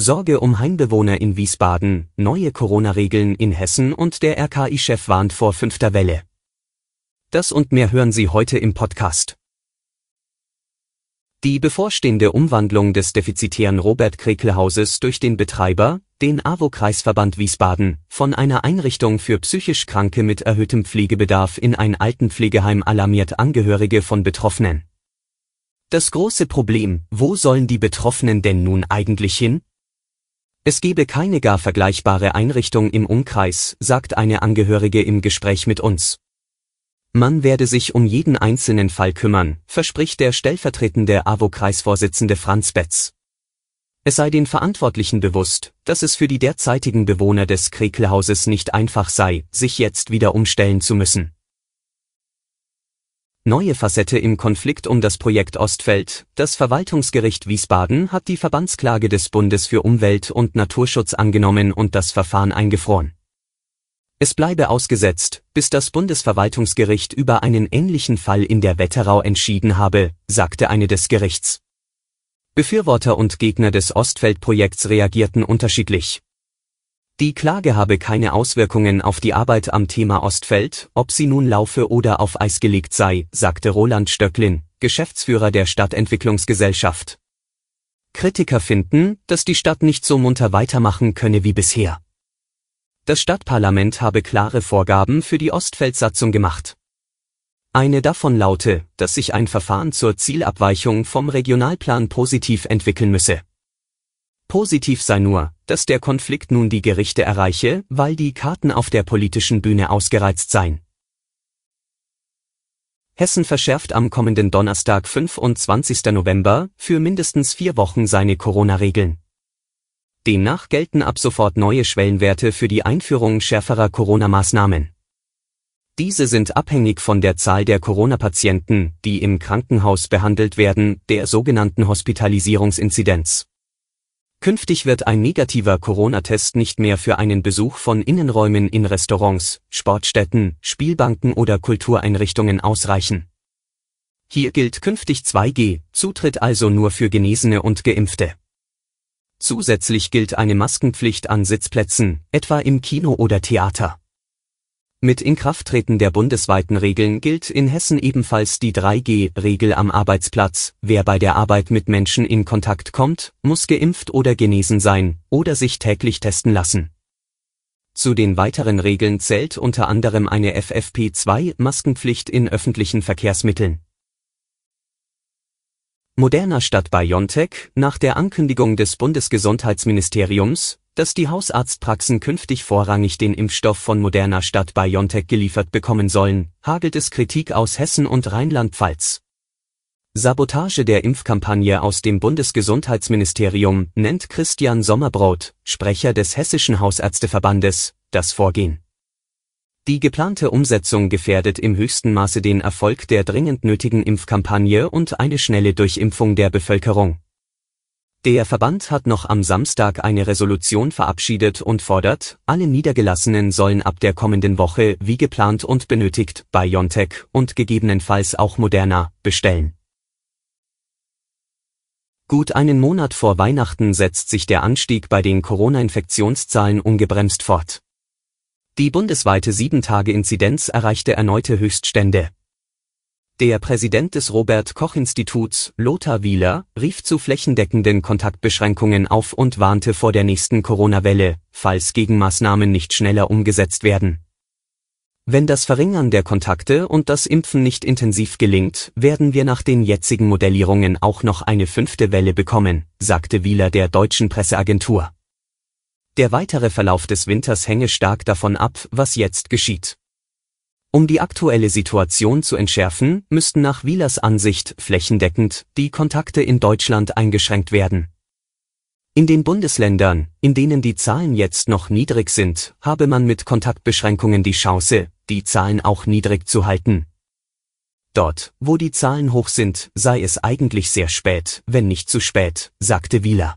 Sorge um Heimbewohner in Wiesbaden, neue Corona-Regeln in Hessen und der RKI-Chef warnt vor fünfter Welle. Das und mehr hören Sie heute im Podcast. Die bevorstehende Umwandlung des defizitären Robert-Krekle-Hauses durch den Betreiber, den AWO-Kreisverband Wiesbaden, von einer Einrichtung für psychisch Kranke mit erhöhtem Pflegebedarf in ein Altenpflegeheim alarmiert Angehörige von Betroffenen. Das große Problem, wo sollen die Betroffenen denn nun eigentlich hin? Es gebe keine gar vergleichbare Einrichtung im Umkreis, sagt eine Angehörige im Gespräch mit uns. Man werde sich um jeden einzelnen Fall kümmern, verspricht der stellvertretende AWO-Kreisvorsitzende Franz Betz. Es sei den Verantwortlichen bewusst, dass es für die derzeitigen Bewohner des Krekelhauses nicht einfach sei, sich jetzt wieder umstellen zu müssen. Neue Facette im Konflikt um das Projekt Ostfeld. Das Verwaltungsgericht Wiesbaden hat die Verbandsklage des Bundes für Umwelt und Naturschutz angenommen und das Verfahren eingefroren. Es bleibe ausgesetzt, bis das Bundesverwaltungsgericht über einen ähnlichen Fall in der Wetterau entschieden habe, sagte eine des Gerichts. Befürworter und Gegner des Ostfeld-Projekts reagierten unterschiedlich. Die Klage habe keine Auswirkungen auf die Arbeit am Thema Ostfeld, ob sie nun laufe oder auf Eis gelegt sei, sagte Roland Stöcklin, Geschäftsführer der Stadtentwicklungsgesellschaft. Kritiker finden, dass die Stadt nicht so munter weitermachen könne wie bisher. Das Stadtparlament habe klare Vorgaben für die Ostfeldsatzung gemacht. Eine davon laute, dass sich ein Verfahren zur Zielabweichung vom Regionalplan positiv entwickeln müsse. Positiv sei nur, dass der Konflikt nun die Gerichte erreiche, weil die Karten auf der politischen Bühne ausgereizt seien. Hessen verschärft am kommenden Donnerstag 25. November für mindestens vier Wochen seine Corona-Regeln. Demnach gelten ab sofort neue Schwellenwerte für die Einführung schärferer Corona-Maßnahmen. Diese sind abhängig von der Zahl der Corona-Patienten, die im Krankenhaus behandelt werden, der sogenannten Hospitalisierungsinzidenz. Künftig wird ein negativer Corona-Test nicht mehr für einen Besuch von Innenräumen in Restaurants, Sportstätten, Spielbanken oder Kultureinrichtungen ausreichen. Hier gilt künftig 2G, Zutritt also nur für Genesene und Geimpfte. Zusätzlich gilt eine Maskenpflicht an Sitzplätzen, etwa im Kino oder Theater. Mit Inkrafttreten der bundesweiten Regeln gilt in Hessen ebenfalls die 3G-Regel am Arbeitsplatz. Wer bei der Arbeit mit Menschen in Kontakt kommt, muss geimpft oder genesen sein oder sich täglich testen lassen. Zu den weiteren Regeln zählt unter anderem eine FFP2-Maskenpflicht in öffentlichen Verkehrsmitteln. Moderner Stadt BioNTech, nach der Ankündigung des Bundesgesundheitsministeriums, dass die Hausarztpraxen künftig vorrangig den Impfstoff von Moderna Stadt BioNTech geliefert bekommen sollen, hagelt es Kritik aus Hessen und Rheinland-Pfalz. Sabotage der Impfkampagne aus dem Bundesgesundheitsministerium nennt Christian Sommerbrot, Sprecher des Hessischen Hausärzteverbandes, das Vorgehen. Die geplante Umsetzung gefährdet im höchsten Maße den Erfolg der dringend nötigen Impfkampagne und eine schnelle Durchimpfung der Bevölkerung. Der Verband hat noch am Samstag eine Resolution verabschiedet und fordert, alle Niedergelassenen sollen ab der kommenden Woche wie geplant und benötigt BioNTech und gegebenenfalls auch Moderna bestellen. Gut einen Monat vor Weihnachten setzt sich der Anstieg bei den Corona-Infektionszahlen ungebremst fort. Die bundesweite 7-Tage-Inzidenz erreichte erneute Höchststände. Der Präsident des Robert Koch Instituts, Lothar Wieler, rief zu flächendeckenden Kontaktbeschränkungen auf und warnte vor der nächsten Corona-Welle, falls Gegenmaßnahmen nicht schneller umgesetzt werden. Wenn das Verringern der Kontakte und das Impfen nicht intensiv gelingt, werden wir nach den jetzigen Modellierungen auch noch eine fünfte Welle bekommen, sagte Wieler der deutschen Presseagentur. Der weitere Verlauf des Winters hänge stark davon ab, was jetzt geschieht. Um die aktuelle Situation zu entschärfen, müssten nach Wielers Ansicht flächendeckend die Kontakte in Deutschland eingeschränkt werden. In den Bundesländern, in denen die Zahlen jetzt noch niedrig sind, habe man mit Kontaktbeschränkungen die Chance, die Zahlen auch niedrig zu halten. Dort, wo die Zahlen hoch sind, sei es eigentlich sehr spät, wenn nicht zu spät, sagte Wieler.